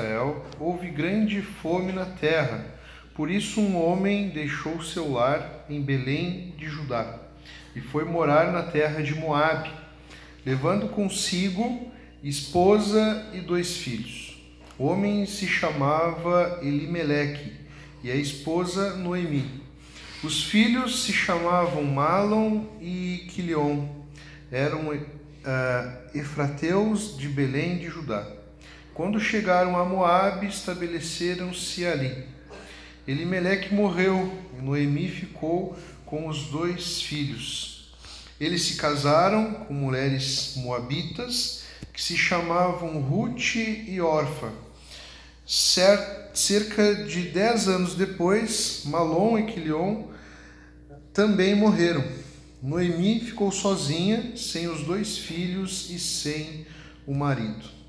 Israel, houve grande fome na terra. Por isso um homem deixou seu lar em Belém de Judá e foi morar na terra de Moabe, levando consigo esposa e dois filhos. O homem se chamava Elimeleque e a esposa Noemi. Os filhos se chamavam Malom e Quilion. Eram uh, efrateus de Belém de Judá. Quando chegaram a Moabe, estabeleceram-se ali. Elimeleque morreu e Noemi ficou com os dois filhos. Eles se casaram com mulheres moabitas que se chamavam Ruth e Orfa. Cerca de dez anos depois, Malom e Quilion também morreram. Noemi ficou sozinha, sem os dois filhos e sem o marido.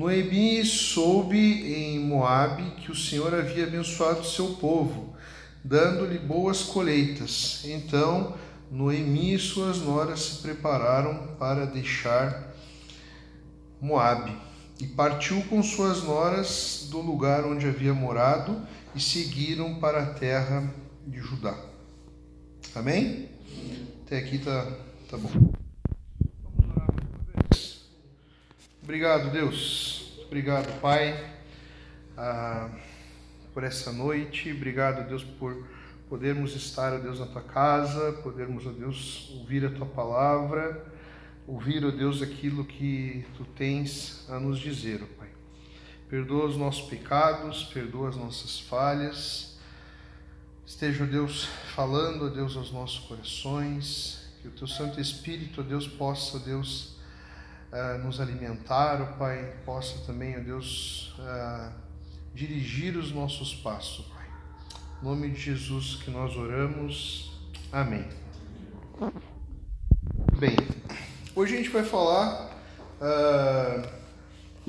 Noemi soube em Moabe que o Senhor havia abençoado seu povo, dando-lhe boas colheitas. Então Noemi e suas noras se prepararam para deixar Moabe e partiu com suas noras do lugar onde havia morado e seguiram para a terra de Judá. Amém? Até aqui tá, tá bom. Obrigado, Deus. Obrigado, Pai, ah, por essa noite. Obrigado, Deus, por podermos estar, Deus, na tua casa, podermos, Deus, ouvir a tua palavra, ouvir, ó Deus, aquilo que tu tens a nos dizer, Pai. Perdoa os nossos pecados, perdoa as nossas falhas. Esteja, ó Deus, falando, ó Deus, aos nossos corações. Que o teu Santo Espírito, ó Deus, possa, ó Deus, uh, nos alimentar, ó Pai, possa também, ó Deus, uh, dirigir os nossos passos, Pai. Em nome de Jesus que nós oramos. Amém. Bem, hoje a gente vai falar, uh,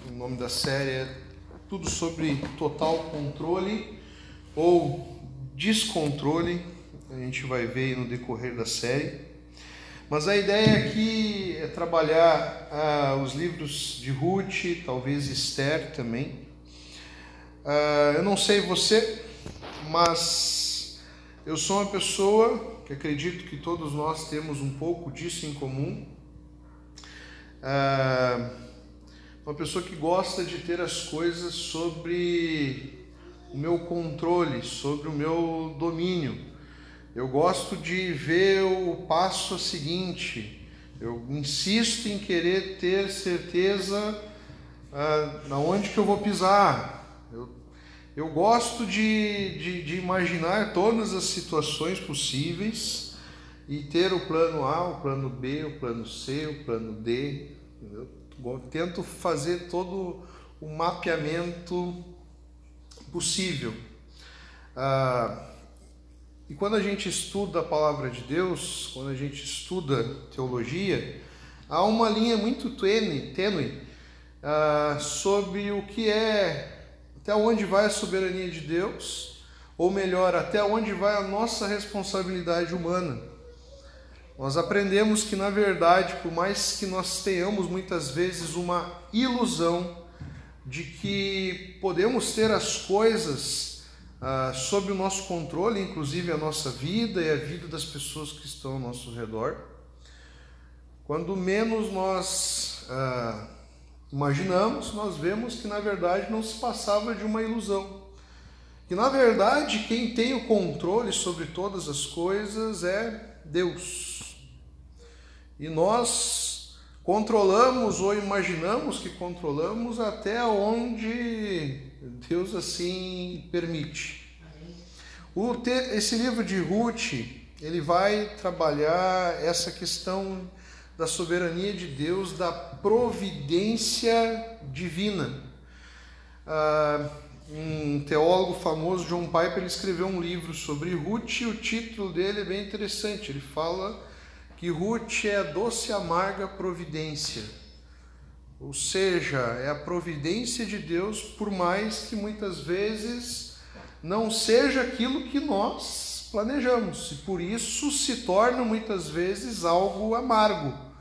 o nome da série é tudo sobre total controle ou descontrole. A gente vai ver no decorrer da série. Mas a ideia aqui é trabalhar ah, os livros de Ruth, talvez Esther também. Ah, eu não sei você, mas eu sou uma pessoa que acredito que todos nós temos um pouco disso em comum. Ah, uma pessoa que gosta de ter as coisas sobre o meu controle, sobre o meu domínio. Eu gosto de ver o passo seguinte. Eu insisto em querer ter certeza ah, na onde que eu vou pisar. Eu, eu gosto de, de, de imaginar todas as situações possíveis e ter o plano A, o plano B, o plano C, o plano D. Eu tento fazer todo o mapeamento possível. Ah, e quando a gente estuda a palavra de Deus, quando a gente estuda teologia, há uma linha muito tênue, tênue uh, sobre o que é, até onde vai a soberania de Deus, ou melhor, até onde vai a nossa responsabilidade humana. Nós aprendemos que, na verdade, por mais que nós tenhamos muitas vezes uma ilusão de que podemos ter as coisas ah, sob o nosso controle, inclusive a nossa vida e a vida das pessoas que estão ao nosso redor. Quando menos nós ah, imaginamos, nós vemos que na verdade não se passava de uma ilusão. Que na verdade quem tem o controle sobre todas as coisas é Deus. E nós controlamos ou imaginamos que controlamos até onde Deus assim permite. O esse livro de Ruth, ele vai trabalhar essa questão da soberania de Deus, da providência divina. Ah, um teólogo famoso, John Piper, ele escreveu um livro sobre Ruth e o título dele é bem interessante. Ele fala que Ruth é a doce e amarga providência ou seja, é a providência de Deus, por mais que muitas vezes não seja aquilo que nós planejamos, e por isso se torna muitas vezes algo amargo,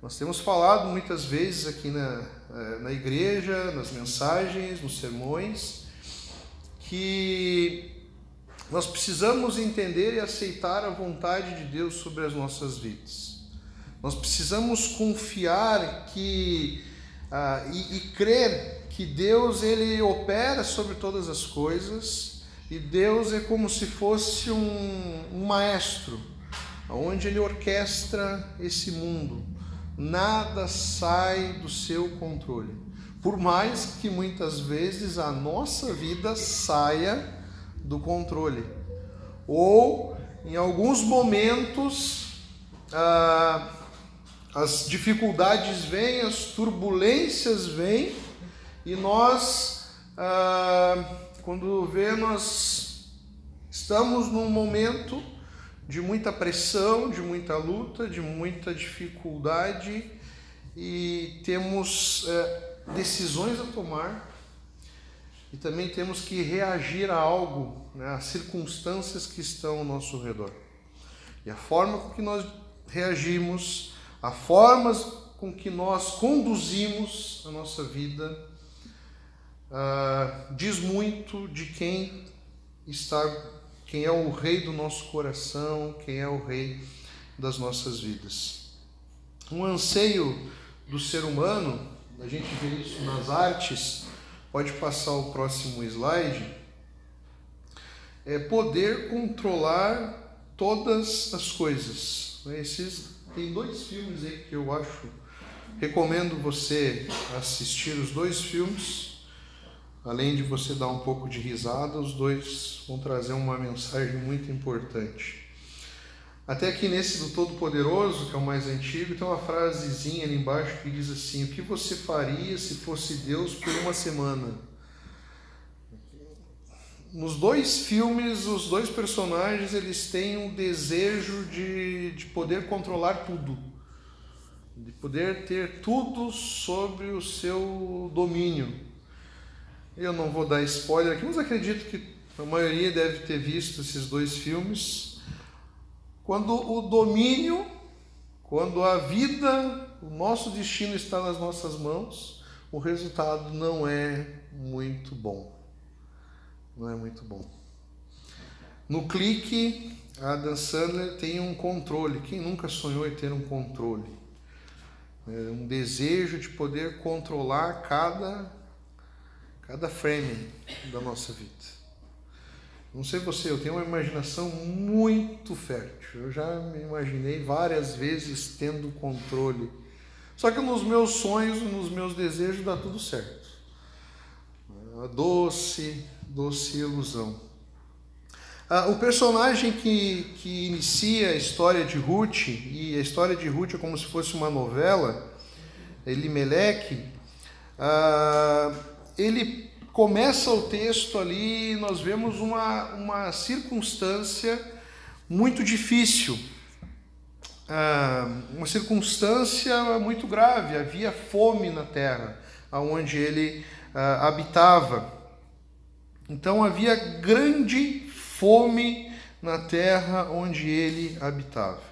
Nós temos falado muitas vezes aqui na, eh, na igreja, nas mensagens, nos sermões, que nós precisamos entender e aceitar a vontade de Deus sobre as nossas vidas. Nós precisamos confiar que ah, e, e crer que Deus ele opera sobre todas as coisas e Deus é como se fosse um, um maestro, onde ele orquestra esse mundo nada sai do seu controle. Por mais que muitas vezes a nossa vida saia do controle. Ou, em alguns momentos, ah, as dificuldades vêm, as turbulências vêm, e nós, ah, quando vê, nós estamos num momento de muita pressão, de muita luta, de muita dificuldade e temos é, decisões a tomar e também temos que reagir a algo, né, circunstâncias que estão ao nosso redor. E a forma com que nós reagimos, a forma com que nós conduzimos a nossa vida, uh, diz muito de quem está quem é o rei do nosso coração, quem é o rei das nossas vidas. Um anseio do ser humano, a gente vê isso nas artes, pode passar o próximo slide, é poder controlar todas as coisas. Esses, tem dois filmes aí que eu acho, recomendo você assistir os dois filmes além de você dar um pouco de risada, os dois vão trazer uma mensagem muito importante. Até aqui nesse do Todo-Poderoso, que é o mais antigo, tem uma frasezinha ali embaixo que diz assim: O que você faria se fosse Deus por uma semana? Nos dois filmes, os dois personagens eles têm um desejo de, de poder controlar tudo, de poder ter tudo sobre o seu domínio. Eu não vou dar spoiler aqui, mas acredito que a maioria deve ter visto esses dois filmes. Quando o domínio, quando a vida, o nosso destino está nas nossas mãos, o resultado não é muito bom. Não é muito bom. No clique, a Adam Sandler tem um controle. Quem nunca sonhou em ter um controle? É um desejo de poder controlar cada cada frame da nossa vida. Não sei você, eu tenho uma imaginação muito fértil. Eu já me imaginei várias vezes tendo controle. Só que nos meus sonhos, nos meus desejos, dá tudo certo. A doce, doce ilusão. Ah, o personagem que, que inicia a história de Ruth, e a história de Ruth é como se fosse uma novela, Elimelech, ah, ele começa o texto ali, nós vemos uma, uma circunstância muito difícil, ah, uma circunstância muito grave. Havia fome na terra onde ele ah, habitava. Então havia grande fome na terra onde ele habitava.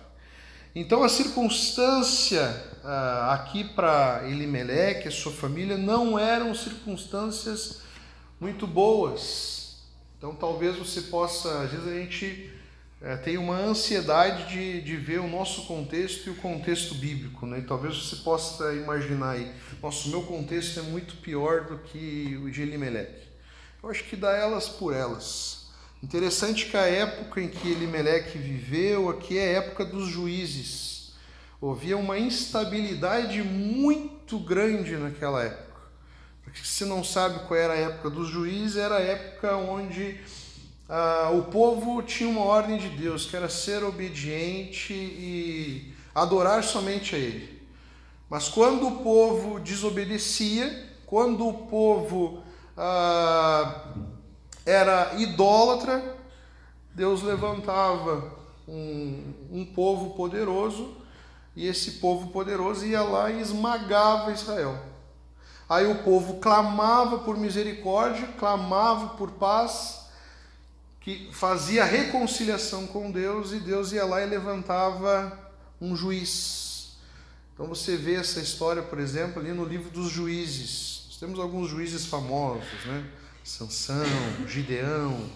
Então a circunstância ah, aqui para Elimeleque, a sua família, não eram circunstâncias muito boas. Então talvez você possa, às vezes a gente é, tem uma ansiedade de, de ver o nosso contexto e o contexto bíblico, né? E talvez você possa imaginar aí, nossa, o meu contexto é muito pior do que o de Elimeleque. Eu acho que dá elas por elas. Interessante que a época em que Elimeleque viveu aqui é a época dos juízes. Havia uma instabilidade muito grande naquela época. Porque se não sabe qual era a época dos juízes, era a época onde ah, o povo tinha uma ordem de Deus, que era ser obediente e adorar somente a Ele. Mas quando o povo desobedecia, quando o povo ah, era idólatra, Deus levantava um, um povo poderoso e esse povo poderoso ia lá e esmagava Israel. Aí o povo clamava por misericórdia, clamava por paz, que fazia reconciliação com Deus e Deus ia lá e levantava um juiz. Então você vê essa história, por exemplo, ali no livro dos juízes. Temos alguns juízes famosos, né? Sansão, Gideão.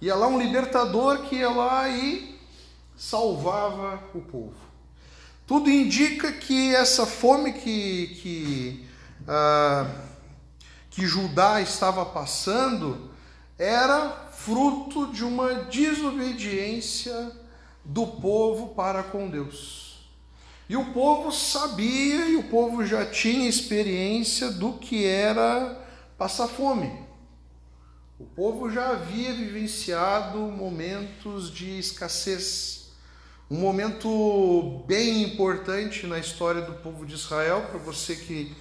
Ia lá um libertador que ia lá e salvava o povo. Tudo indica que essa fome que, que, ah, que Judá estava passando era fruto de uma desobediência do povo para com Deus. E o povo sabia e o povo já tinha experiência do que era passar fome. O povo já havia vivenciado momentos de escassez um momento bem importante na história do povo de Israel, para você que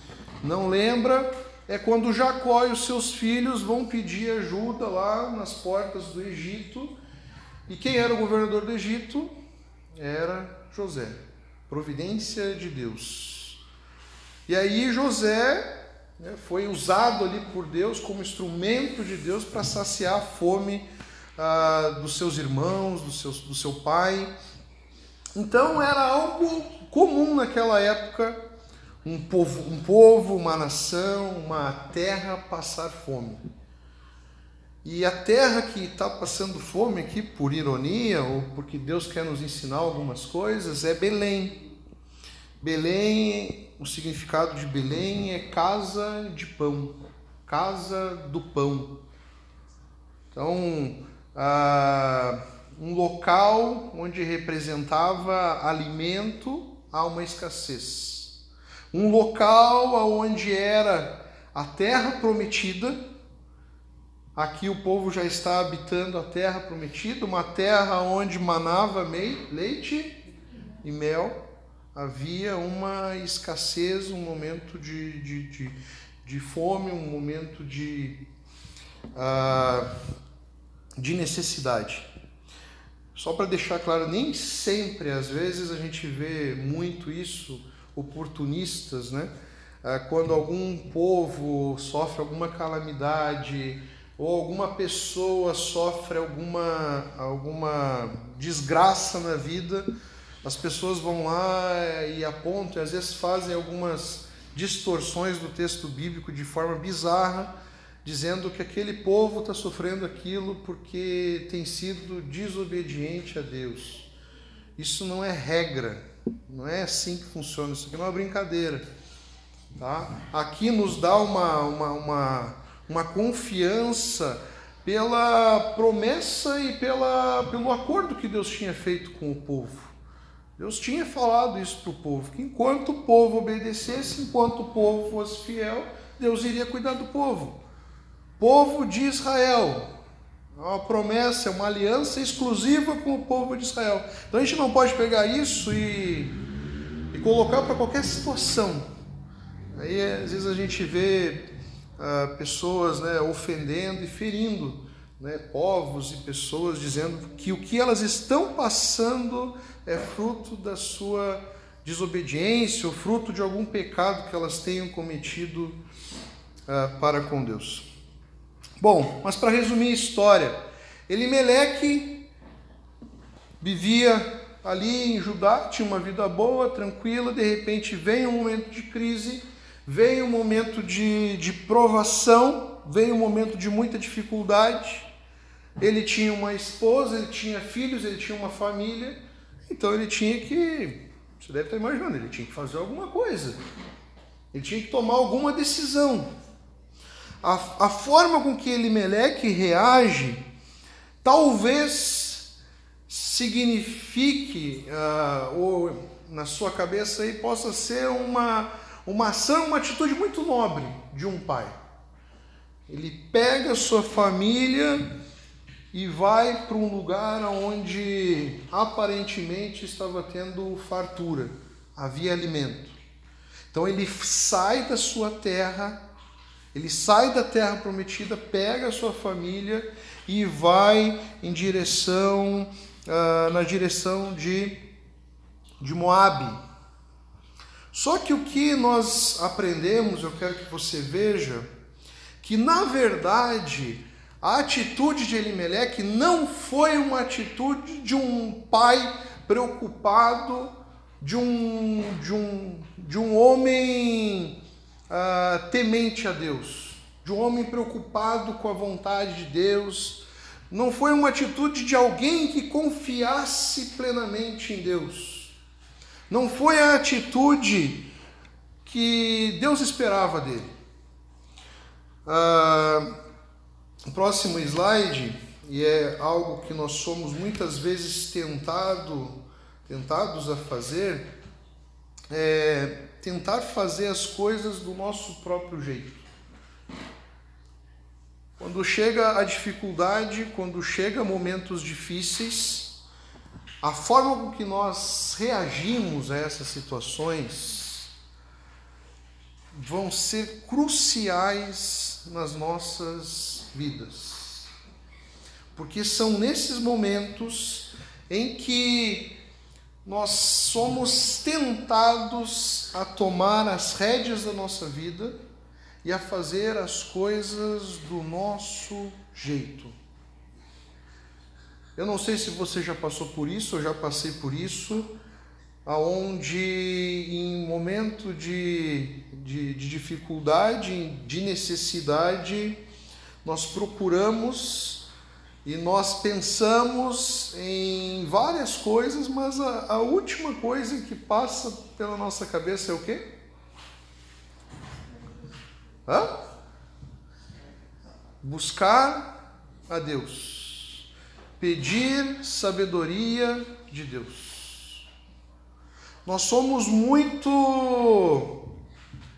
não lembra, é quando Jacó e os seus filhos vão pedir ajuda lá nas portas do Egito. E quem era o governador do Egito? Era José, providência de Deus. E aí José né, foi usado ali por Deus como instrumento de Deus para saciar a fome ah, dos seus irmãos, do seu, do seu pai. Então era algo comum naquela época um povo, um povo, uma nação, uma terra passar fome. E a terra que está passando fome aqui, por ironia, ou porque Deus quer nos ensinar algumas coisas, é Belém. Belém, o significado de Belém é casa de pão, casa do pão. Então, ah, um local onde representava alimento a uma escassez. Um local onde era a terra prometida. Aqui o povo já está habitando a terra prometida, uma terra onde manava leite e mel. Havia uma escassez, um momento de, de, de, de fome, um momento de, uh, de necessidade. Só para deixar claro, nem sempre, às vezes, a gente vê muito isso, oportunistas, né? Ah, quando algum povo sofre alguma calamidade ou alguma pessoa sofre alguma, alguma desgraça na vida, as pessoas vão lá e apontam, e às vezes fazem algumas distorções do texto bíblico de forma bizarra dizendo que aquele povo está sofrendo aquilo porque tem sido desobediente a Deus. Isso não é regra, não é assim que funciona, isso aqui é uma brincadeira. Tá? Aqui nos dá uma, uma, uma, uma confiança pela promessa e pela, pelo acordo que Deus tinha feito com o povo. Deus tinha falado isso para o povo, que enquanto o povo obedecesse, enquanto o povo fosse fiel, Deus iria cuidar do povo povo de Israel. É uma promessa, é uma aliança exclusiva com o povo de Israel. Então a gente não pode pegar isso e, e colocar para qualquer situação. Aí às vezes a gente vê ah, pessoas né, ofendendo e ferindo né, povos e pessoas, dizendo que o que elas estão passando é fruto da sua desobediência ou fruto de algum pecado que elas tenham cometido ah, para com Deus. Bom, mas para resumir a história, Elimeleque vivia ali em Judá, tinha uma vida boa, tranquila, de repente vem um momento de crise, vem um momento de, de provação, vem um momento de muita dificuldade. Ele tinha uma esposa, ele tinha filhos, ele tinha uma família, então ele tinha que, você deve estar imaginando, ele tinha que fazer alguma coisa, ele tinha que tomar alguma decisão a, a forma com que Elimeleque reage talvez signifique, uh, ou na sua cabeça aí, possa ser uma, uma ação, uma atitude muito nobre de um pai. Ele pega sua família e vai para um lugar onde aparentemente estava tendo fartura, havia alimento. Então ele sai da sua terra ele sai da terra prometida, pega a sua família e vai em direção, uh, na direção de, de Moabe. Só que o que nós aprendemos, eu quero que você veja, que na verdade a atitude de Elimelec não foi uma atitude de um pai preocupado de um, de um, de um homem uh, temente a Deus, de um homem preocupado com a vontade de Deus. Não foi uma atitude de alguém que confiasse plenamente em Deus. Não foi a atitude que Deus esperava dele. Uh, próximo slide, e é algo que nós somos muitas vezes tentado tentados a fazer é tentar fazer as coisas do nosso próprio jeito. Quando chega a dificuldade, quando chega momentos difíceis, a forma com que nós reagimos a essas situações vão ser cruciais nas nossas vidas. Porque são nesses momentos em que nós somos tentados a tomar as rédeas da nossa vida e a fazer as coisas do nosso jeito. Eu não sei se você já passou por isso, eu já passei por isso, aonde em momento de, de, de dificuldade, de necessidade, nós procuramos e nós pensamos em várias coisas, mas a, a, última coisa que passa pela nossa cabeça é o quê? Hã? Buscar a Deus. Pedir sabedoria de Deus. Nós somos muito.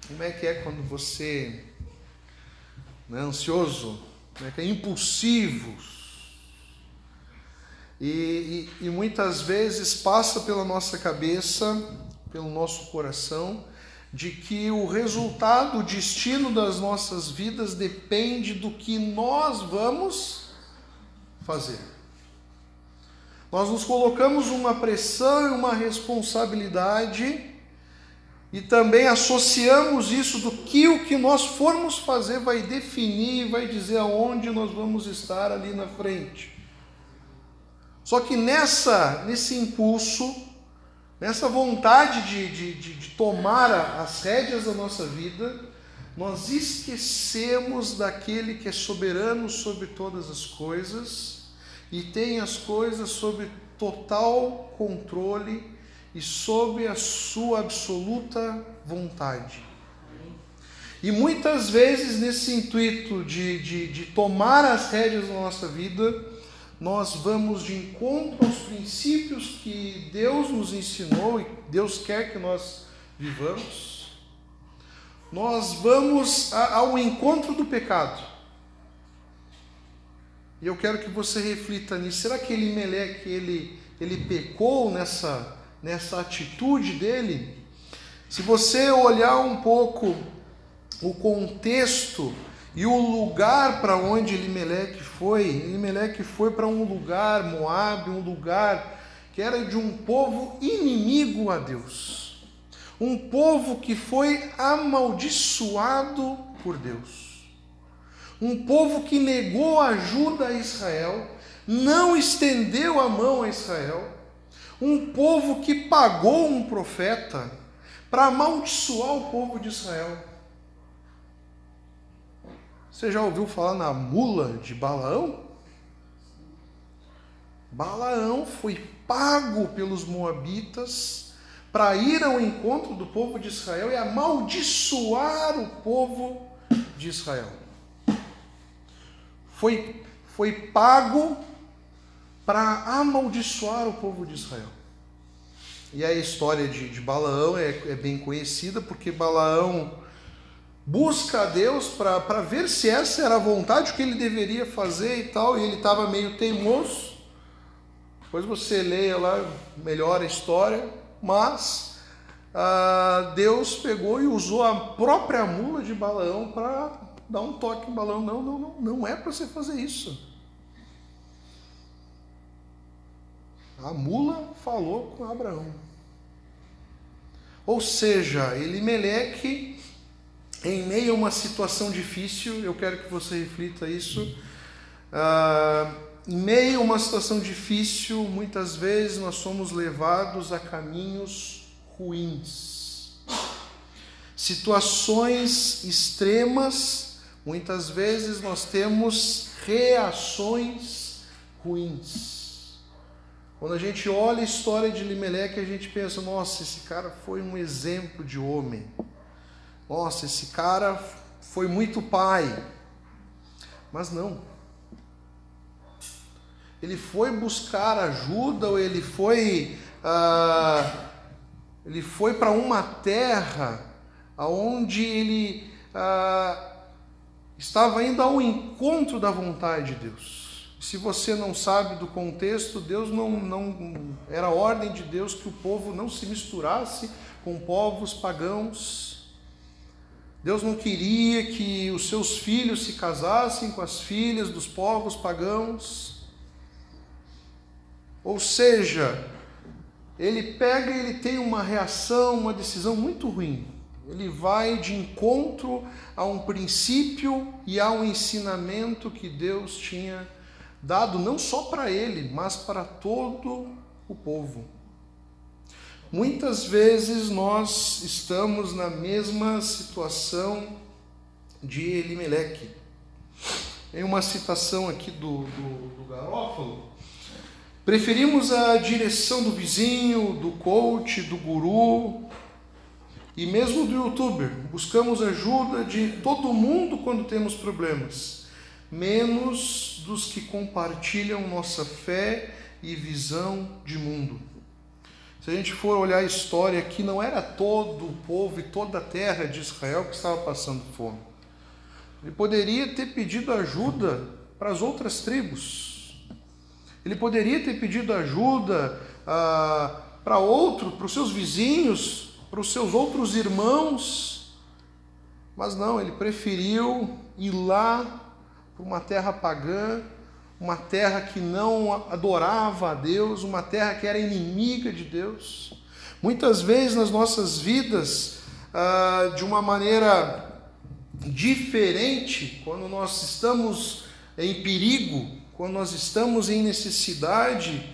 Como é que é quando você é ansioso? Como é que é? Impulsivos e, e, e muitas vezes passa pela nossa cabeça, pelo nosso coração, de que o resultado, o destino das nossas vidas depende do que nós vamos fazer. Nós nos colocamos uma pressão e uma responsabilidade e também associamos isso do que o que nós formos fazer vai definir, vai dizer aonde nós vamos estar ali na frente. Só que nessa, nesse impulso, nessa vontade de, de, de, de tomar as rédeas da nossa vida, nós esquecemos daquele que é soberano sobre todas as coisas e tem as coisas sob total controle e sob a sua absoluta vontade. E muitas vezes, nesse intuito de, de, de tomar as rédeas da nossa vida, nós vamos de encontro aos princípios que Deus nos ensinou e Deus quer que nós vivamos. Nós vamos ao encontro do pecado. E eu quero que você reflita nisso. Será que Elimeleque ele, ele pecou nessa, nessa atitude dele? Se você olhar um pouco o contexto e o lugar para onde Elimeleque foi, Elimeleque foi para um lugar, Moab, um lugar que era de um povo inimigo a Deus. Um povo que foi amaldiçoado por Deus. Um povo que negou ajuda a Israel, não estendeu a mão a Israel. Um povo que pagou um profeta para amaldiçoar o povo de Israel. Você já ouviu falar na mula de Balaão? Balaão foi pago pelos moabitas para ir ao encontro do povo de Israel e amaldiçoar o povo de Israel. Foi, foi pago para amaldiçoar o povo de Israel. E a história de, de Balaão é, é bem conhecida, porque Balaão busca a Deus para ver se essa era a vontade, o que ele deveria fazer e tal, e ele estava meio teimoso. Depois você leia lá melhor a história, mas ah, Deus pegou e usou a própria mula de Balaão para dar um toque em Balaão. Não, não, não, não é para você fazer isso. A mula falou com Abraão. Ou seja, Elimeleque em meio a uma situação difícil, eu quero que você reflita isso. Uh, em meio a uma situação difícil, muitas vezes nós somos levados a caminhos ruins. Situações extremas, muitas vezes nós temos reações ruins. Quando a gente olha a história de Limeleque, a gente pensa: nossa, esse cara foi um exemplo de homem. Nossa, esse cara foi muito pai. Mas não. Ele foi buscar ajuda, ou ele foi, ah, ele foi para uma terra aonde ele ah, estava indo ao encontro da vontade de Deus. Se você não sabe do contexto, Deus não, não era ordem de Deus que o povo não se misturasse com povos pagãos Deus não queria que os seus filhos se casassem com as filhas dos povos pagãos. Ou seja, ele pega e ele tem uma reação, uma decisão muito ruim. Ele vai de encontro a um princípio e a um ensinamento que Deus tinha dado não só para ele, mas para todo o povo. Muitas vezes nós estamos na mesma situação de Elimeleque. Tem uma citação aqui do, do, do Garófalo. Preferimos a direção do vizinho, do coach, do guru e mesmo do youtuber. Buscamos ajuda de todo mundo quando temos problemas, menos dos que compartilham nossa fé e visão de mundo. Se a gente for olhar a história aqui, não era todo o povo e toda a terra de Israel que estava passando fome. Ele poderia ter pedido ajuda para as outras tribos. Ele poderia ter pedido ajuda ah, para outro, para os seus vizinhos, para os seus outros irmãos. Mas não, ele preferiu ir lá para uma terra pagã uma terra que não adorava a Deus, uma terra que era inimiga de Deus. Muitas vezes nas nossas vidas, ah, de uma maneira diferente, quando nós estamos em perigo, quando nós estamos em necessidade,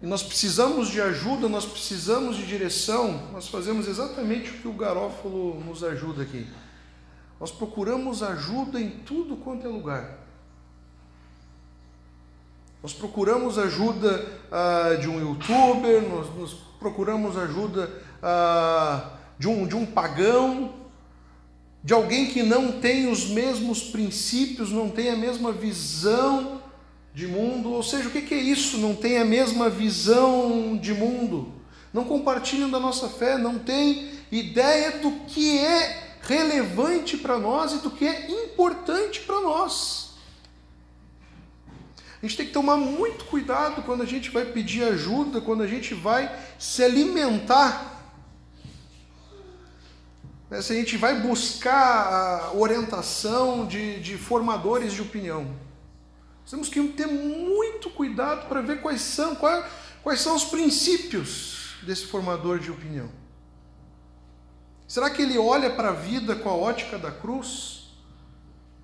e nós precisamos de ajuda, nós precisamos de direção, nós fazemos exatamente o que o Garófalo nos ajuda aqui. Nós procuramos ajuda em tudo quanto é lugar. Nós procuramos ajuda ah, de um youtuber, nós, nós procuramos ajuda ah, de, um, de um pagão, de alguém que não tem os mesmos princípios, não tem a mesma visão de mundo. Ou seja, o que é isso? Não tem a mesma visão de mundo, não compartilham da nossa fé, não tem ideia do que é relevante para nós e do que é importante para nós. A gente tem que tomar muito cuidado quando a gente vai pedir ajuda, quando a gente vai se alimentar. Né, se a gente vai buscar a orientação de, de formadores de opinião. Temos que ter muito cuidado para ver quais são, quais, quais são os princípios desse formador de opinião. Será que ele olha para a vida com a ótica da cruz?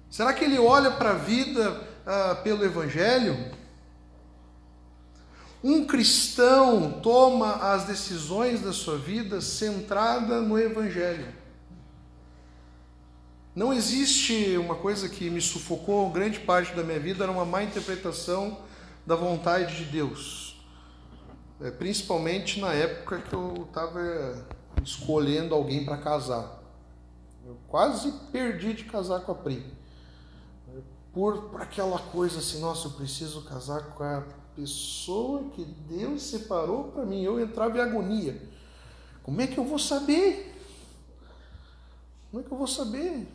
Será que ele olha para a vida ah, pelo Evangelho, um cristão toma as decisões da sua vida centrada no Evangelho. Não existe uma coisa que me sufocou grande parte da minha vida, era uma má interpretação da vontade de Deus. É, principalmente na época que eu estava escolhendo alguém para casar. Eu quase perdi de casar com a Pri por, por aquela coisa assim, nossa, eu preciso casar com a pessoa que Deus separou para mim. Eu entrava em agonia. Como é que eu vou saber? Como é que eu vou saber?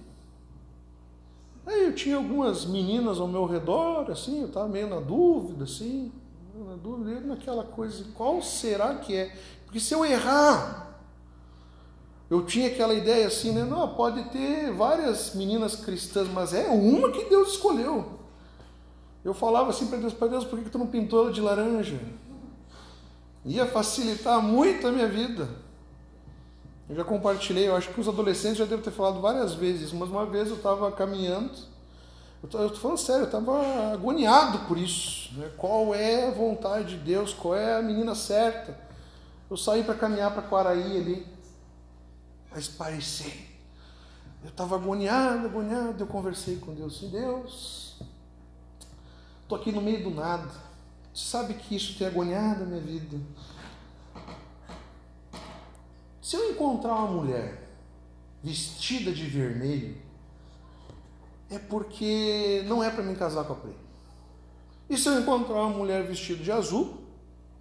Aí eu tinha algumas meninas ao meu redor, assim, eu estava meio na dúvida, assim, na dúvida, naquela coisa, qual será que é? Porque se eu errar, eu tinha aquela ideia assim, né? Não, pode ter várias meninas cristãs, mas é uma que Deus escolheu. Eu falava assim para Deus, para Deus, por que, que tu não pintou ela de laranja? Ia facilitar muito a minha vida. Eu já compartilhei, eu acho que os adolescentes já devem ter falado várias vezes, mas uma vez eu estava caminhando, eu estou falando sério, eu estava agoniado por isso. Né? Qual é a vontade de Deus? Qual é a menina certa? Eu saí para caminhar para Quaraí ali, mas parecia. Eu estava agoniado, agoniado. Eu conversei com Deus. Assim, Deus, estou aqui no meio do nada. Você sabe que isso tem agoniado a minha vida. Se eu encontrar uma mulher vestida de vermelho, é porque não é para mim casar com a Pri. E se eu encontrar uma mulher vestida de azul,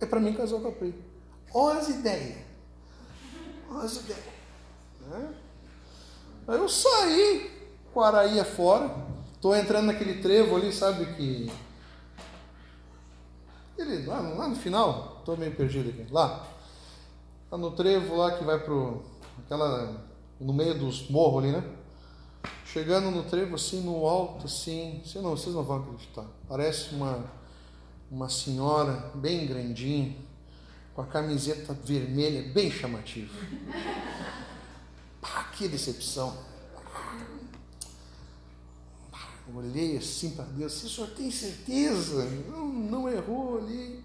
é para mim casar com a Pri. Olha as ideias. Olha as ideias. Aí eu saí com a Araí fora. Estou entrando naquele trevo ali, sabe que. Ele, lá, lá no final, estou meio perdido aqui. Lá. Tá no trevo lá que vai pro. aquela. no meio dos morros ali, né? Chegando no trevo assim, no alto, assim. Vocês não, vocês não vão acreditar. Parece uma, uma senhora bem grandinha com a camiseta vermelha, bem chamativa. Pá, que decepção. olhei assim para Deus, se o senhor tem certeza? Não, não errou ali.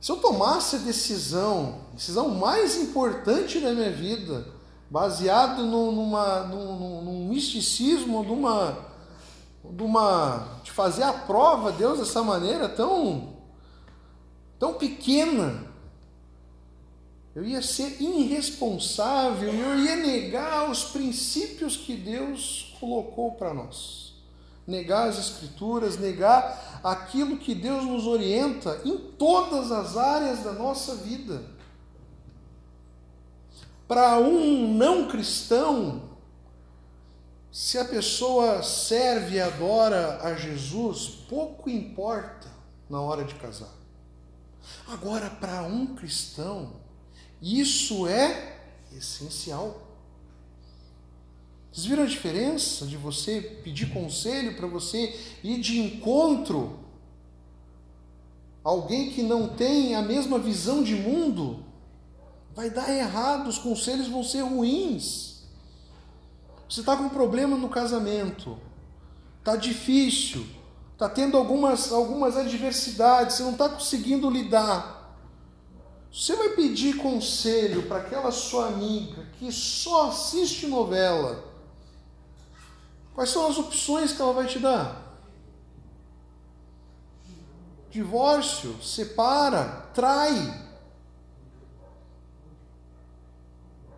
Se eu tomasse a decisão, decisão mais importante da minha vida, baseado no, numa, num, num misticismo, numa, numa, de fazer a prova a Deus dessa maneira tão tão pequena, eu ia ser irresponsável, eu ia negar os princípios que Deus colocou para nós. Negar as Escrituras, negar aquilo que Deus nos orienta em todas as áreas da nossa vida. Para um não cristão, se a pessoa serve e adora a Jesus, pouco importa na hora de casar. Agora, para um cristão, isso é essencial. Vocês viram a diferença de você pedir conselho para você ir de encontro alguém que não tem a mesma visão de mundo? Vai dar errado, os conselhos vão ser ruins. Você está com um problema no casamento, está difícil, está tendo algumas, algumas adversidades, você não está conseguindo lidar. Você vai pedir conselho para aquela sua amiga que só assiste novela. Quais são as opções que ela vai te dar? Divórcio, separa, trai.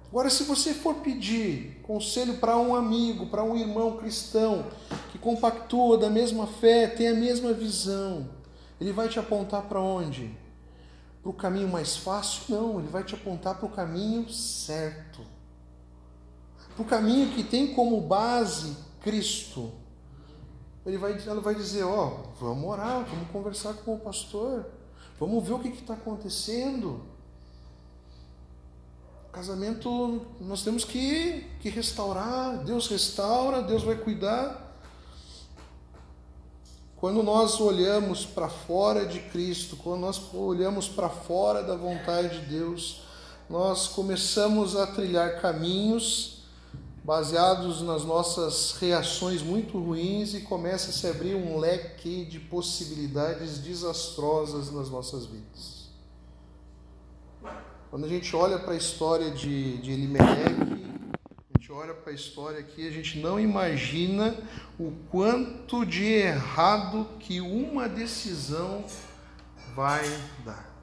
Agora, se você for pedir conselho para um amigo, para um irmão cristão, que compactua da mesma fé, tem a mesma visão, ele vai te apontar para onde? Para o caminho mais fácil? Não, ele vai te apontar para o caminho certo. Para o caminho que tem como base Cristo. Ele vai, ela vai dizer: Ó, oh, vamos orar, vamos conversar com o pastor, vamos ver o que está acontecendo. Casamento nós temos que, que restaurar, Deus restaura, Deus vai cuidar. Quando nós olhamos para fora de Cristo, quando nós olhamos para fora da vontade de Deus, nós começamos a trilhar caminhos baseados nas nossas reações muito ruins e começa a se abrir um leque de possibilidades desastrosas nas nossas vidas. Quando a gente olha para a história de, de Elimelech, olha para a história aqui, a gente não imagina o quanto de errado que uma decisão vai dar.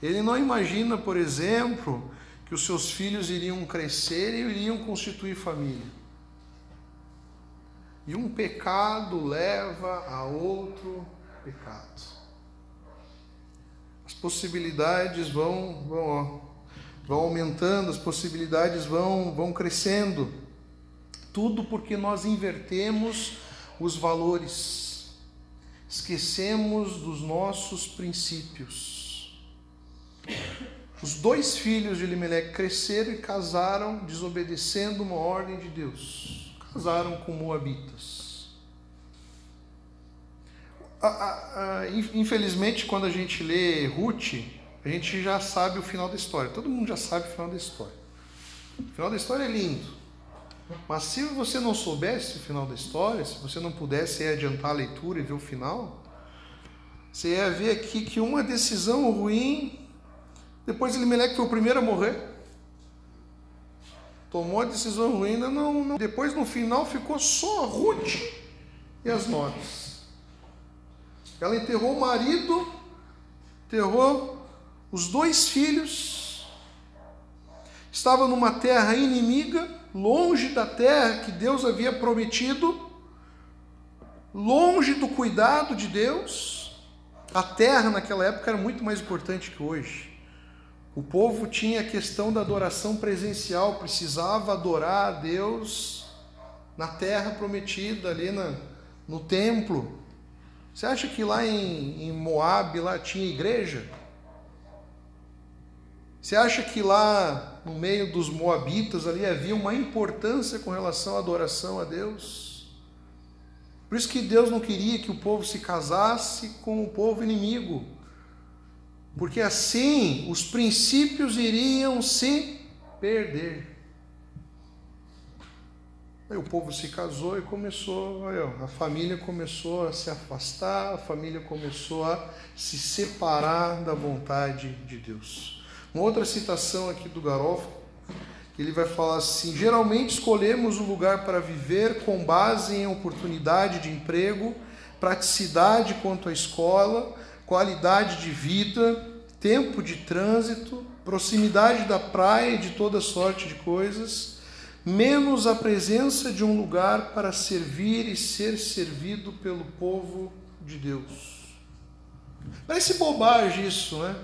Ele não imagina, por exemplo, que os seus filhos iriam crescer e iriam constituir família. E um pecado leva a outro pecado possibilidades vão, vão, ó, vão aumentando, as possibilidades vão, vão crescendo. Tudo porque nós invertemos os valores, esquecemos dos nossos princípios. Os dois filhos de Elimelec cresceram e casaram desobedecendo uma ordem de Deus. Casaram com moabitas infelizmente, quando a gente lê Ruth, a gente já sabe o final da história. Todo mundo já sabe o final da história. O final da história é lindo. Mas se você não soubesse o final da história, se você não pudesse adiantar a leitura e ver o final, Você ia ver aqui que uma decisão ruim, depois Elimelec foi o primeiro a morrer. Tomou a decisão ruim, não, não. Depois no final ficou só Ruth e as noras. Ela enterrou o marido, enterrou os dois filhos. Estava numa terra inimiga, longe da terra que Deus havia prometido, longe do cuidado de Deus a terra naquela época era muito mais importante que hoje. O povo tinha a questão da adoração presencial, precisava adorar a Deus na terra prometida, ali na, no templo. Você acha que lá em, em Moab lá tinha igreja? Você acha que lá no meio dos moabitas ali havia uma importância com relação à adoração a Deus? Por isso que Deus não queria que o povo se casasse com o povo inimigo, porque assim os princípios iriam se perder. Aí o povo se casou e começou, a família começou a se afastar, a família começou a se separar da vontade de Deus. Uma outra citação aqui do Garófalo ele vai falar assim: geralmente escolhemos o lugar para viver com base em oportunidade de emprego, praticidade quanto à escola, qualidade de vida, tempo de trânsito, proximidade da praia e de toda sorte de coisas, menos a presença de um lugar para servir e ser servido pelo povo de Deus. Parece bobagem isso, né?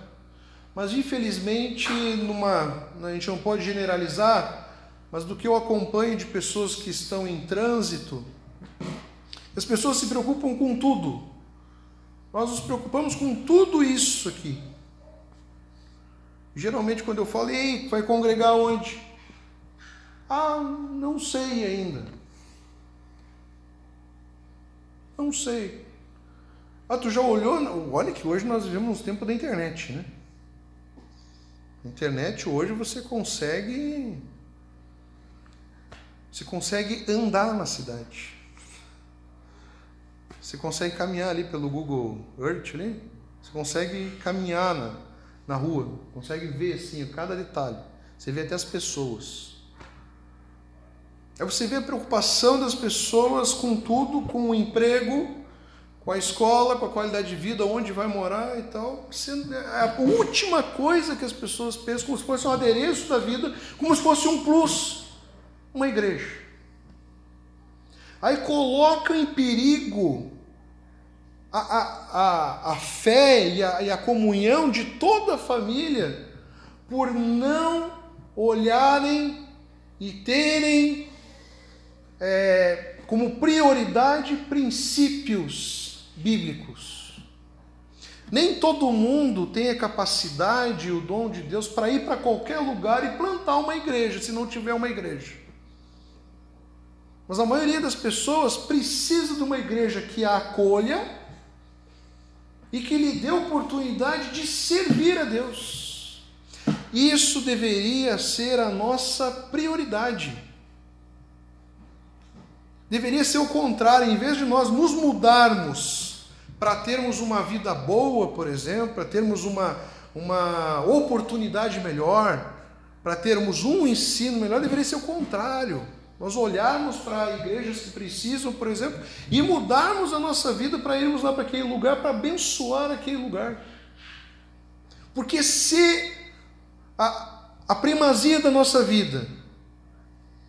Mas infelizmente, numa, a gente não pode generalizar, mas do que eu acompanho de pessoas que estão em trânsito, as pessoas se preocupam com tudo. Nós nos preocupamos com tudo isso aqui. Geralmente, quando eu falo, ei, vai congregar onde? Ah, não sei ainda. Não sei. Ah, tu já olhou? Olha que hoje nós vivemos no tempo da internet, né? Internet hoje você consegue você consegue andar na cidade. Você consegue caminhar ali pelo Google Earth ali, você consegue caminhar na, na rua, consegue ver assim cada detalhe. Você vê até as pessoas. Aí você vê a preocupação das pessoas com tudo, com o emprego, com a escola, com a qualidade de vida, onde vai morar e tal. É a última coisa que as pessoas pensam, como se fosse um adereço da vida, como se fosse um plus, uma igreja. Aí coloca em perigo a, a, a, a fé e a, e a comunhão de toda a família por não olharem e terem é, como prioridade princípios bíblicos. Nem todo mundo tem a capacidade e o dom de Deus para ir para qualquer lugar e plantar uma igreja, se não tiver uma igreja. Mas a maioria das pessoas precisa de uma igreja que a acolha e que lhe dê oportunidade de servir a Deus. Isso deveria ser a nossa prioridade. Deveria ser o contrário, em vez de nós nos mudarmos para termos uma vida boa, por exemplo, para termos uma, uma oportunidade melhor, para termos um ensino melhor, deveria ser o contrário. Nós olharmos para igrejas que precisam, por exemplo, e mudarmos a nossa vida para irmos lá para aquele lugar, para abençoar aquele lugar. Porque se a, a primazia da nossa vida,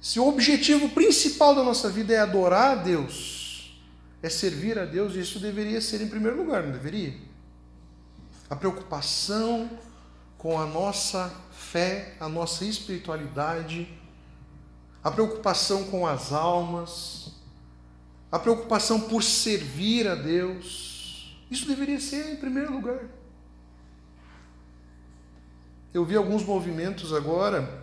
se o objetivo principal da nossa vida é adorar a Deus, é servir a Deus, isso deveria ser em primeiro lugar, não deveria? A preocupação com a nossa fé, a nossa espiritualidade, a preocupação com as almas, a preocupação por servir a Deus, isso deveria ser em primeiro lugar. Eu vi alguns movimentos agora,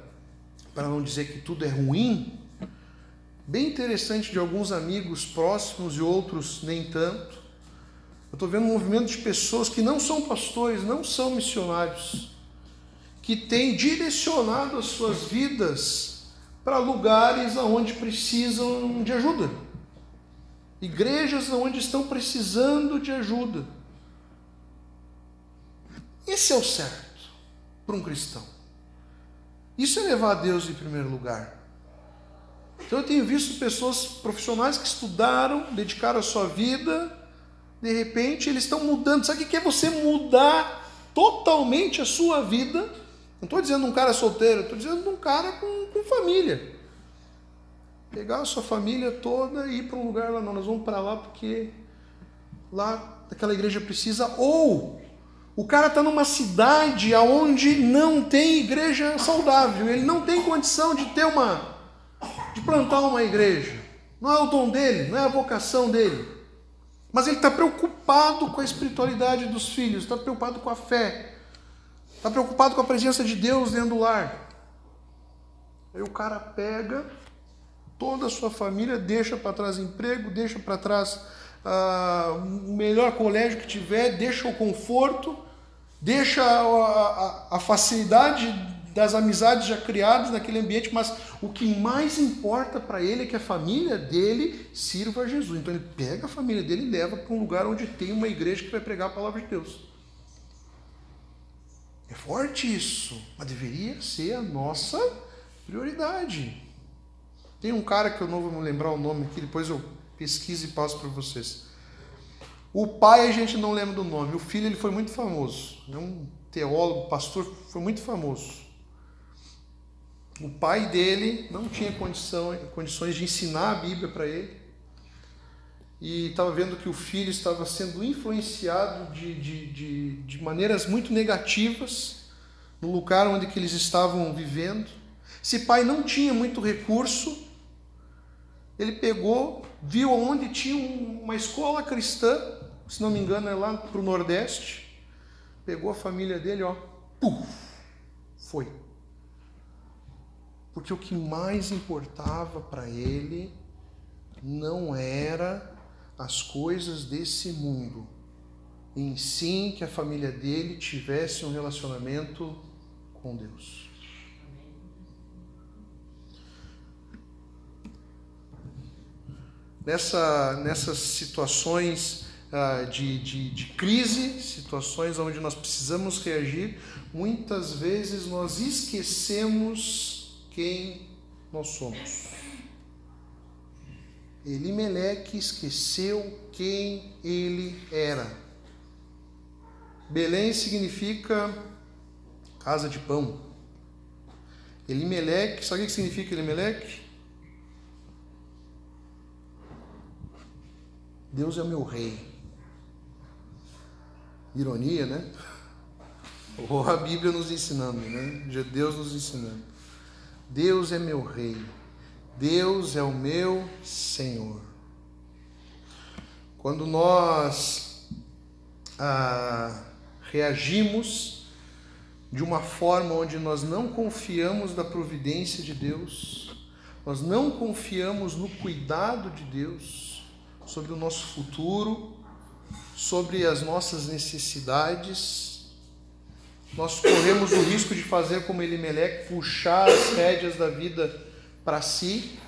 para não dizer que tudo é ruim, bem interessante de alguns amigos próximos e outros nem tanto. Eu estou vendo um movimento de pessoas que não são pastores, não são missionários, que têm direcionado as suas vidas para lugares onde precisam de ajuda, igrejas onde estão precisando de ajuda. Esse é o certo para um cristão. Isso é levar a Deus em primeiro lugar. Então eu tenho visto pessoas profissionais que estudaram, dedicaram a sua vida, de repente eles estão mudando. Sabe o que é você mudar totalmente a sua vida? Não estou dizendo um cara solteiro, estou dizendo um cara com, com família. Pegar a sua família toda e ir para um lugar lá, não, nós vamos para lá porque lá aquela igreja precisa, ou o cara está numa cidade onde não tem igreja saudável, ele não tem condição de ter uma, de plantar uma igreja. Não é o dom dele, não é a vocação dele. Mas ele está preocupado com a espiritualidade dos filhos, está preocupado com a fé, está preocupado com a presença de Deus dentro do lar. Aí o cara pega toda a sua família, deixa para trás emprego, deixa para trás ah, o melhor colégio que tiver, deixa o conforto, deixa a, a, a facilidade das amizades já criadas naquele ambiente, mas o que mais importa para ele é que a família dele sirva a Jesus. Então ele pega a família dele e leva para um lugar onde tem uma igreja que vai pregar a palavra de Deus. É forte isso, mas deveria ser a nossa prioridade. Tem um cara que eu não vou me lembrar o nome aqui, depois eu pesquiso e passo para vocês. O pai a gente não lembra do nome, o filho ele foi muito famoso, é um teólogo, pastor, foi muito famoso. O pai dele não tinha condição, condições de ensinar a Bíblia para ele. E estava vendo que o filho estava sendo influenciado de, de, de, de maneiras muito negativas no lugar onde que eles estavam vivendo. Esse pai não tinha muito recurso, ele pegou, viu onde tinha uma escola cristã, se não me engano é lá para o Nordeste, pegou a família dele, ó, puf, foi. Porque o que mais importava para ele não era as coisas desse mundo, em sim que a família dele tivesse um relacionamento com Deus. Nessa, nessas situações de, de, de crise, situações onde nós precisamos reagir, muitas vezes nós esquecemos quem nós somos. Elimeleque esqueceu quem ele era. Belém significa casa de pão. Elimeleque, sabe o que significa Elimeleque? Deus é o meu rei. Ironia, né? Ou a Bíblia nos ensinando, né? Deus nos ensinando. Deus é meu rei, Deus é o meu Senhor. Quando nós ah, reagimos de uma forma onde nós não confiamos da providência de Deus, nós não confiamos no cuidado de Deus sobre o nosso futuro, sobre as nossas necessidades, nós corremos o risco de fazer como Elimelec, puxar as rédeas da vida para si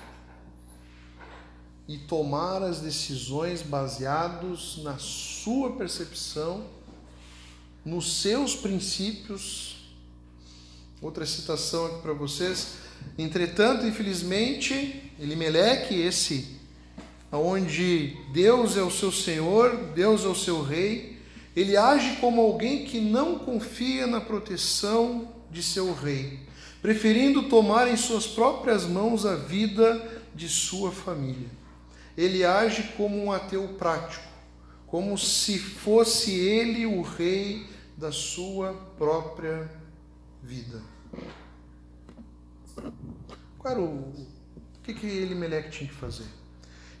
e tomar as decisões baseados na sua percepção, nos seus princípios. Outra citação aqui para vocês. Entretanto, infelizmente, Elimelec, esse onde Deus é o seu Senhor, Deus é o seu rei, ele age como alguém que não confia na proteção de seu rei, preferindo tomar em suas próprias mãos a vida de sua família. Ele age como um ateu prático, como se fosse ele o rei da sua própria vida. Qual era o, o que, que Elimelec tinha que fazer?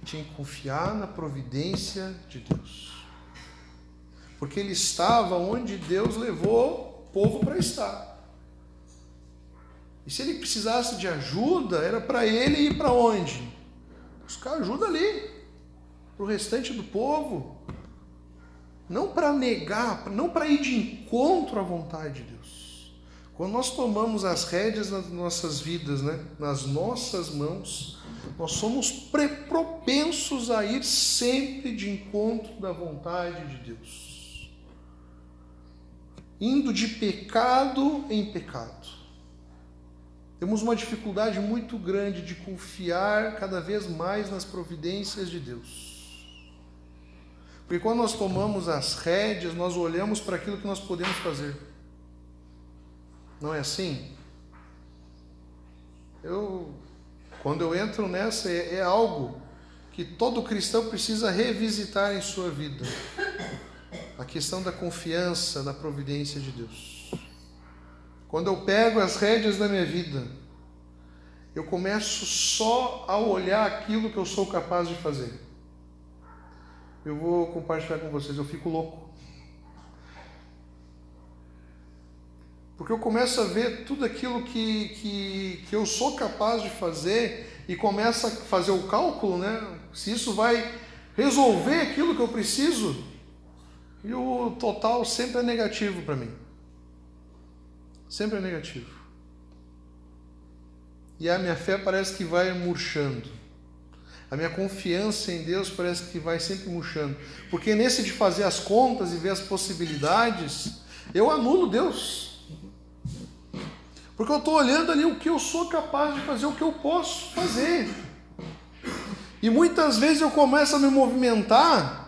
Tinha que confiar na providência de Deus porque ele estava onde Deus levou o povo para estar. E se ele precisasse de ajuda, era para ele ir para onde? Buscar ajuda ali, para o restante do povo. Não para negar, não para ir de encontro à vontade de Deus. Quando nós tomamos as rédeas nas nossas vidas, né, nas nossas mãos, nós somos propensos a ir sempre de encontro da vontade de Deus. indo de pecado em pecado. Temos uma dificuldade muito grande de confiar cada vez mais nas providências de Deus. Porque quando nós tomamos as rédeas, nós olhamos para aquilo que nós podemos fazer. Não é assim? Eu, quando eu entro nessa, é, é algo que todo cristão precisa revisitar em sua vida. A questão da confiança na providência de Deus. Quando eu pego as rédeas da minha vida, eu começo só a olhar aquilo que eu sou capaz de fazer. Eu vou compartilhar com vocês, eu fico louco. Porque eu começo a ver tudo aquilo que, que, que eu sou capaz de fazer e começo a fazer o cálculo, né? Se isso vai resolver aquilo que eu preciso. E o total sempre é negativo para mim. Sempre é negativo. E a minha fé parece que vai murchando. A minha confiança em Deus parece que vai sempre murchando. Porque nesse de fazer as contas e ver as possibilidades, eu anulo Deus. Porque eu estou olhando ali o que eu sou capaz de fazer, o que eu posso fazer. E muitas vezes eu começo a me movimentar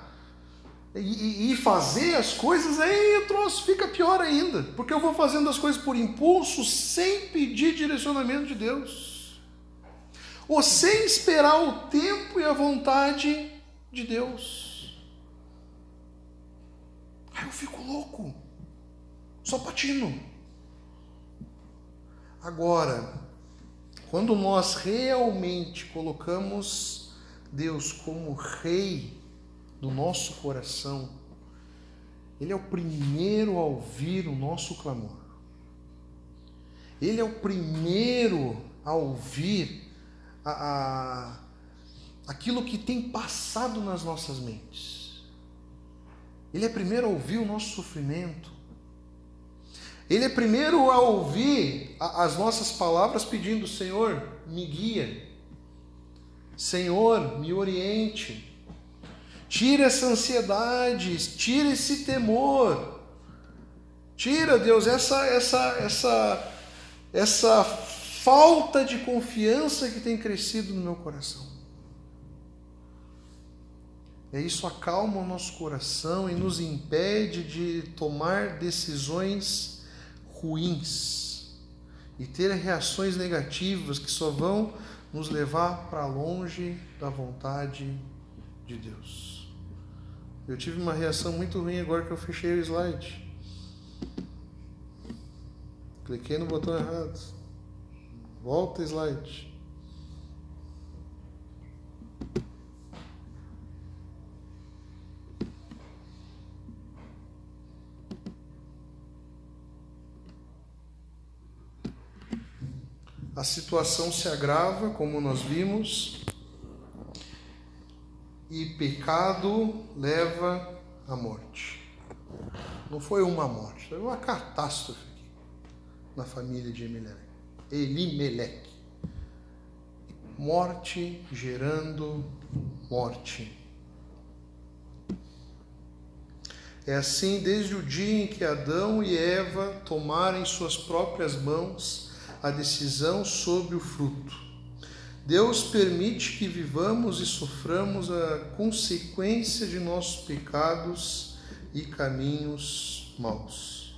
e, e, fazer as coisas, aí o troço fica pior ainda, porque eu vou fazendo as coisas por impulso, sem pedir direcionamento de Deus, ou sem esperar o tempo e a vontade de Deus. Aí eu fico louco, só patino. Agora, quando nós realmente colocamos Deus como Rei do nosso coração, Ele é o primeiro a ouvir o nosso clamor. Ele é o primeiro a ouvir a, a, aquilo que tem passado nas nossas mentes. Ele é primeiro a ouvir o nosso sofrimento. Ele é primeiro a ouvir as nossas palavras pedindo: Senhor, me guia. Senhor, me oriente. Tira essa ansiedade, tira esse temor. Tira, Deus, essa essa essa essa falta de confiança que tem crescido no meu coração. É isso acalma o nosso coração e nos impede de tomar decisões ruins e ter reações negativas que só vão nos levar para longe da vontade de Deus. Eu tive uma reação muito ruim agora que eu fechei o slide. Cliquei no botão errado. Volta slide. A situação se agrava, como nós vimos, e pecado leva à morte. Não foi uma morte, foi uma catástrofe aqui na família de Elimelech. Elimelech. Morte gerando morte. É assim desde o dia em que Adão e Eva tomaram em suas próprias mãos a decisão sobre o fruto. Deus permite que vivamos e soframos a consequência de nossos pecados e caminhos maus.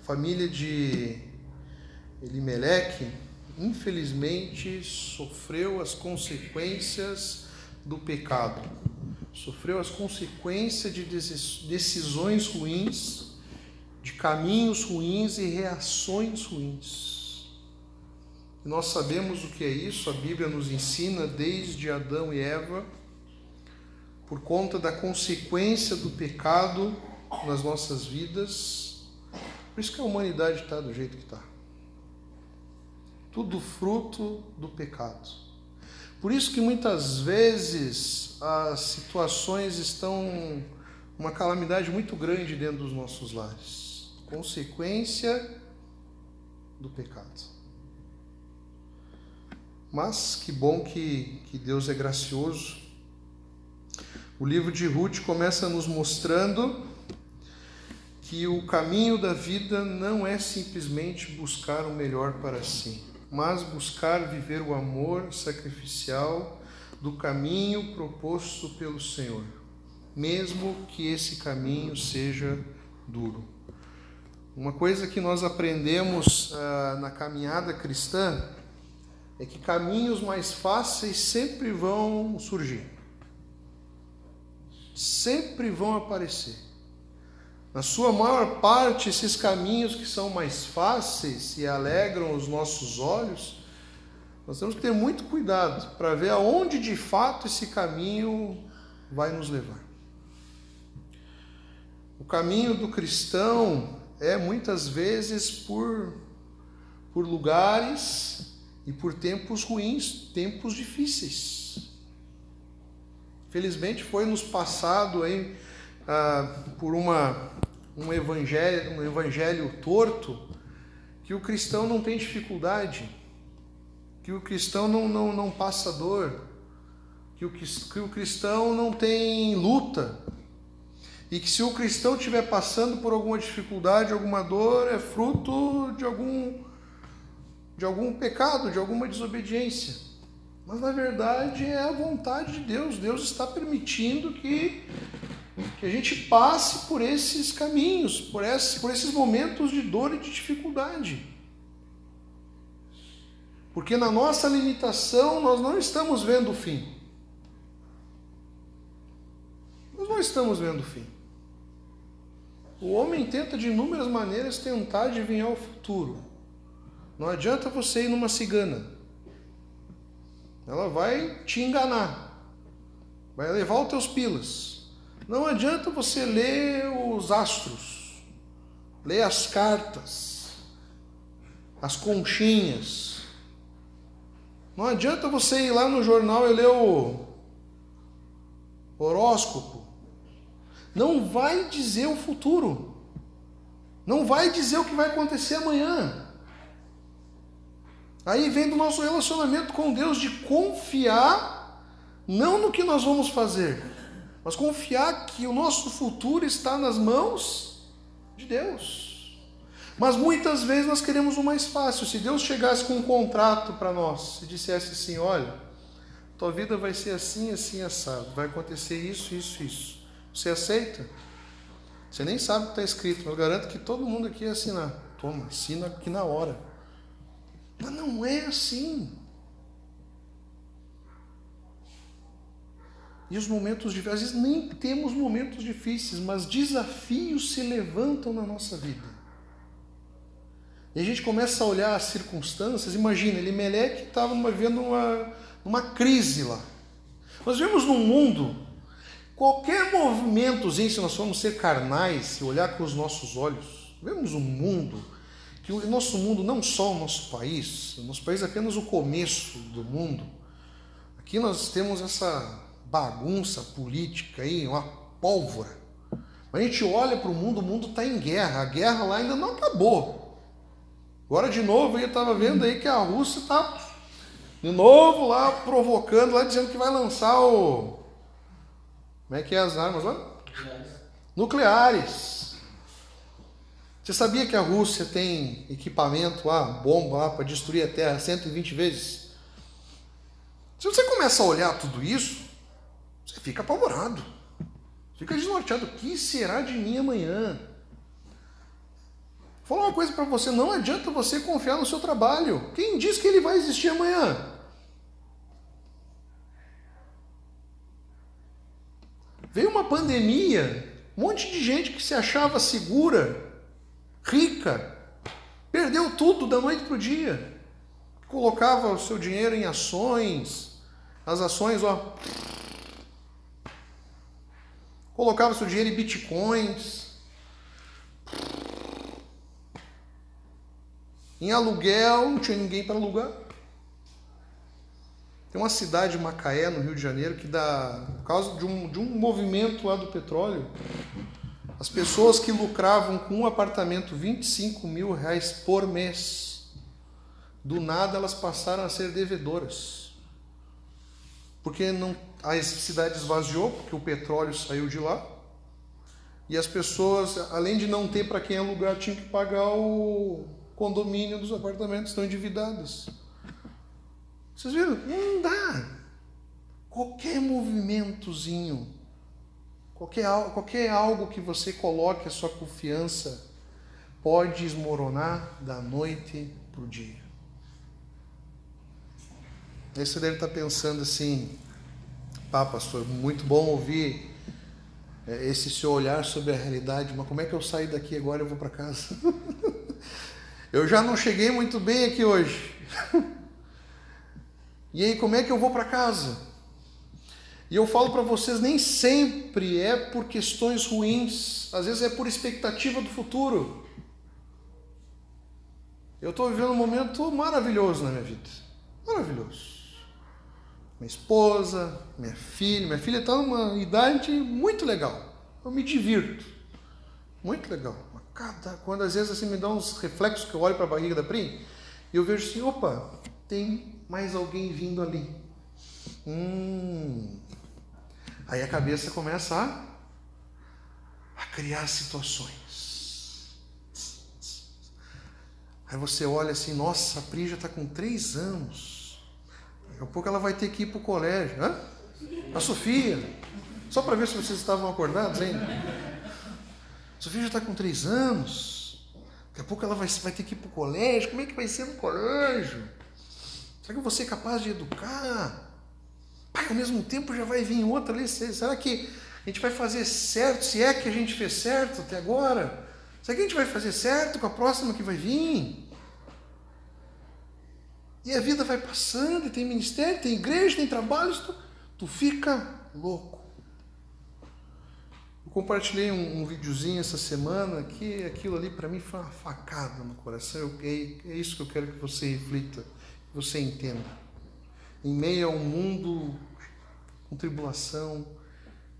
A família de Elimeleque, infelizmente, sofreu as consequências do pecado, sofreu as consequências de decisões ruins, caminhos ruins e reações ruins. Nós sabemos o que é isso, a Bíblia nos ensina desde Adão e Eva, por conta da consequência do pecado nas nossas vidas. Por isso que a humanidade está do jeito que está. Tudo fruto do pecado. Por isso que muitas vezes as situações estão uma calamidade muito grande dentro dos nossos lares. Consequência do pecado. Mas que bom que, que Deus é gracioso. O livro de Ruth começa nos mostrando que o caminho da vida não é simplesmente buscar o melhor para si, mas buscar viver o amor sacrificial do caminho proposto pelo Senhor, mesmo que esse caminho seja duro. Uma coisa que nós aprendemos ah, na caminhada cristã é que caminhos mais fáceis sempre vão surgir, sempre vão aparecer. Na sua maior parte, esses caminhos que são mais fáceis e alegram os nossos olhos, nós temos que ter muito cuidado para ver aonde de fato esse caminho vai nos levar. O caminho do cristão é muitas vezes por, por lugares e por tempos ruins, tempos difíceis. Felizmente foi nos passado aí, ah, por uma, um, evangelho, um evangelho torto que o cristão não tem dificuldade, que o cristão não, não, não passa dor, que o, que o cristão não tem luta, e que se o cristão estiver passando por alguma dificuldade, alguma dor, é fruto de algum de algum pecado, de alguma desobediência. Mas na verdade é a vontade de Deus. Deus está permitindo que, que a gente passe por esses caminhos, por esses, por esses momentos de dor e de dificuldade. Porque na nossa limitação nós não estamos vendo o fim. Nós não estamos vendo o fim. O homem tenta de inúmeras maneiras tentar adivinhar o futuro. Não adianta você ir numa cigana. Ela vai te enganar. Vai levar os teus pilas. Não adianta você ler os astros, ler as cartas, as conchinhas. Não adianta você ir lá no jornal e ler o horóscopo. Não vai dizer o futuro. Não vai dizer o que vai acontecer amanhã. Aí vem do nosso relacionamento com Deus de confiar não no que nós vamos fazer, mas confiar que o nosso futuro está nas mãos de Deus. Mas muitas vezes nós queremos o mais fácil. Se Deus chegasse com um contrato para nós e dissesse assim: olha, tua vida vai ser assim, assim, assado, vai acontecer isso, isso, isso. Você aceita? Você nem sabe o que está escrito, mas eu garanto que todo mundo aqui ia assinar. Toma, assina aqui na hora. Mas não é assim. E os momentos difíceis, às vezes nem temos momentos difíceis, mas desafios se levantam na nossa vida. E a gente começa a olhar as circunstâncias, imagina, Elimelec estava vivendo uma, uma crise lá. Nós vemos num mundo, qualquer movimentozinho, se nós formos ser carnais, se olhar com os nossos olhos, vemos um mundo que o nosso mundo, não só o nosso país, o nosso país é apenas o começo do mundo. Aqui nós temos essa bagunça política aí, uma pólvora. A gente olha para o mundo, o mundo está em guerra, a guerra lá ainda não acabou. Agora de novo eu estava vendo aí que a Rússia está de novo lá provocando, lá dizendo que vai lançar o. Como é que é as armas lá? Nucleares. Nucleares. Você sabia que a Rússia tem equipamento lá, bomba lá para destruir a Terra 120 vezes? Se você começa a olhar tudo isso, você fica apavorado. Fica desnorteado. O que será de mim amanhã? Vou falar uma coisa para você: não adianta você confiar no seu trabalho. Quem diz que ele vai existir amanhã? Veio uma pandemia, um monte de gente que se achava segura rica, perdeu tudo da noite para o dia. Colocava o seu dinheiro em ações, as ações, ó. Colocava o seu dinheiro em bitcoins. Em aluguel, não tinha ninguém para alugar. Tem uma cidade, Macaé, no Rio de Janeiro, que dá, por causa de um, de um movimento lá do petróleo, as pessoas que lucravam com um apartamento 25 mil reais por mês, do nada elas passaram a ser devedoras. Porque não, a cidade esvaziou, porque o petróleo saiu de lá. E as pessoas, além de não ter para quem alugar, tinham que pagar o condomínio dos apartamentos, estão endividadas. Vocês viram? Não dá. Qualquer movimentozinho, qualquer, qualquer algo que você coloque a sua confiança, pode esmoronar da noite para o dia. Aí você deve estar pensando assim, pá, pastor, muito bom ouvir é, esse seu olhar sobre a realidade, mas como é que eu saio daqui agora e vou para casa? eu já não cheguei muito bem aqui hoje. e aí, como é que eu vou para casa? E eu falo para vocês, nem sempre é por questões ruins, às vezes é por expectativa do futuro. Eu estou vivendo um momento maravilhoso na minha vida. Maravilhoso minha esposa, minha filha. Minha filha está numa idade muito legal. Eu me divirto. Muito legal. Cada, quando às vezes assim me dá uns reflexos que eu olho para a barriga da Prim, e eu vejo assim, opa, tem mais alguém vindo ali. Hum. Aí a cabeça começa a, a criar situações. Aí você olha assim, nossa, a Pri já está com três anos. Daqui a pouco ela vai ter que ir para o colégio. Hã? A Sofia. Só para ver se vocês estavam acordados ainda. A Sofia já está com três anos. Daqui a pouco ela vai, vai ter que ir para o colégio. Como é que vai ser no colégio? Será que vou ser capaz de educar? Pai, ao mesmo tempo já vai vir outra ali. Será que a gente vai fazer certo? Se é que a gente fez certo até agora? Será que a gente vai fazer certo com a próxima que vai vir? E a vida vai passando, tem ministério, tem igreja, tem trabalhos, tu, tu fica louco. Eu compartilhei um, um videozinho essa semana que aquilo ali para mim foi uma facada no coração. Eu, é, é isso que eu quero que você reflita, você entenda. Em meio a um mundo com tribulação,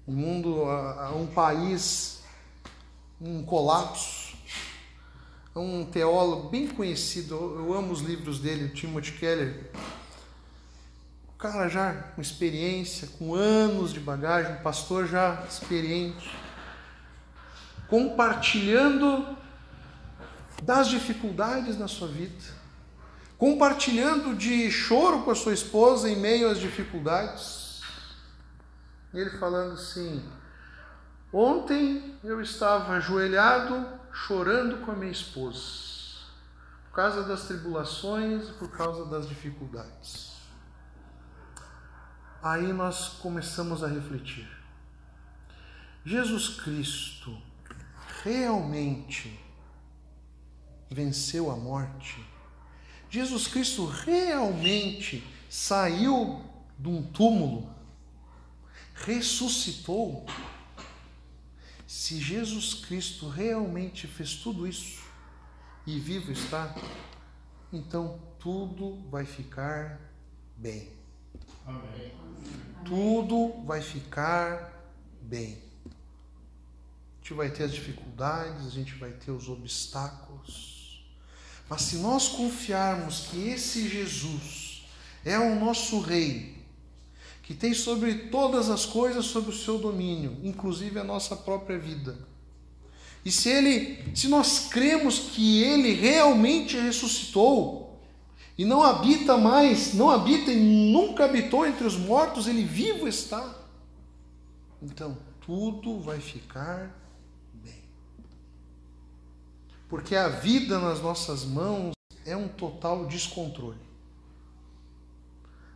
um mundo, a, a um país, um colapso, um teólogo bem conhecido, eu amo os livros dele, Timothy Keller. O cara já com experiência, com anos de bagagem, um pastor já experiente, compartilhando das dificuldades na sua vida, compartilhando de choro com a sua esposa em meio às dificuldades. Ele falando assim: Ontem eu estava ajoelhado chorando com a minha esposa, por causa das tribulações e por causa das dificuldades. Aí nós começamos a refletir. Jesus Cristo realmente venceu a morte? Jesus Cristo realmente saiu de um túmulo? Ressuscitou? Se Jesus Cristo realmente fez tudo isso e vivo está, então tudo vai ficar bem. Amém. Tudo vai ficar bem. A gente vai ter as dificuldades, a gente vai ter os obstáculos. Mas se nós confiarmos que esse Jesus é o nosso Rei, que tem sobre todas as coisas sobre o seu domínio, inclusive a nossa própria vida. E se ele, se nós cremos que ele realmente ressuscitou e não habita mais, não habita e nunca habitou entre os mortos, ele vivo está. Então, tudo vai ficar. Porque a vida nas nossas mãos é um total descontrole.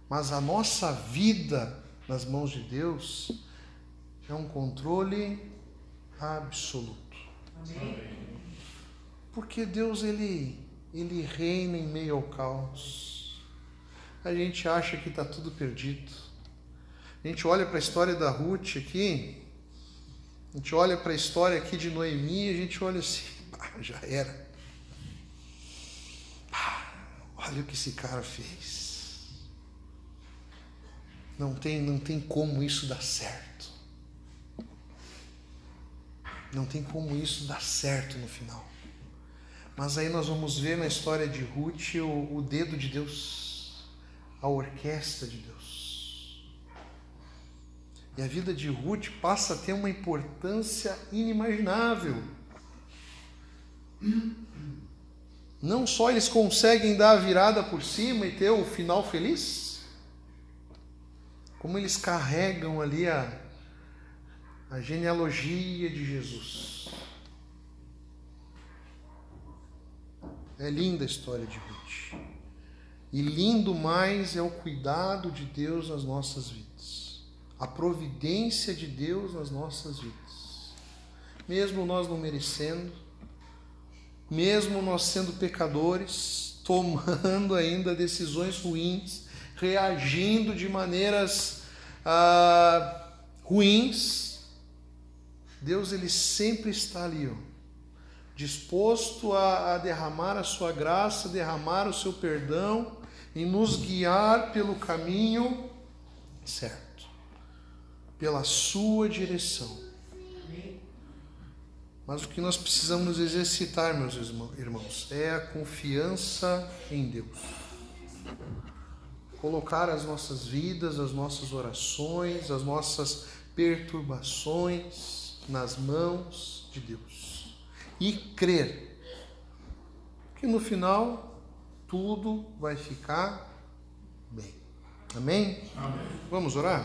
Mas a nossa vida nas mãos de Deus é um controle absoluto. Porque Deus ele ele reina em meio ao caos. A gente acha que está tudo perdido. A gente olha para a história da Ruth aqui, a gente olha para a história aqui de Noemi, a gente olha assim, pá, já era. Olha o que esse cara fez. Não tem, não tem como isso dar certo. Não tem como isso dar certo no final. Mas aí nós vamos ver na história de Ruth o, o dedo de Deus, a orquestra de Deus. E a vida de Ruth passa a ter uma importância inimaginável. Não só eles conseguem dar a virada por cima e ter o final feliz, como eles carregam ali a, a genealogia de Jesus. É linda a história de Ruth. E lindo mais é o cuidado de Deus nas nossas vidas, a providência de Deus nas nossas vidas. Mesmo nós não merecendo, mesmo nós sendo pecadores, tomando ainda decisões ruins, reagindo de maneiras ah, ruins, Deus ele sempre está ali, ó, disposto a, a derramar a sua graça, derramar o seu perdão e nos guiar pelo caminho certo, pela sua direção. Mas o que nós precisamos exercitar, meus irmãos, é a confiança em Deus. Colocar as nossas vidas, as nossas orações, as nossas perturbações nas mãos de Deus. E crer que no final tudo vai ficar bem. Amém? Amém. Vamos orar?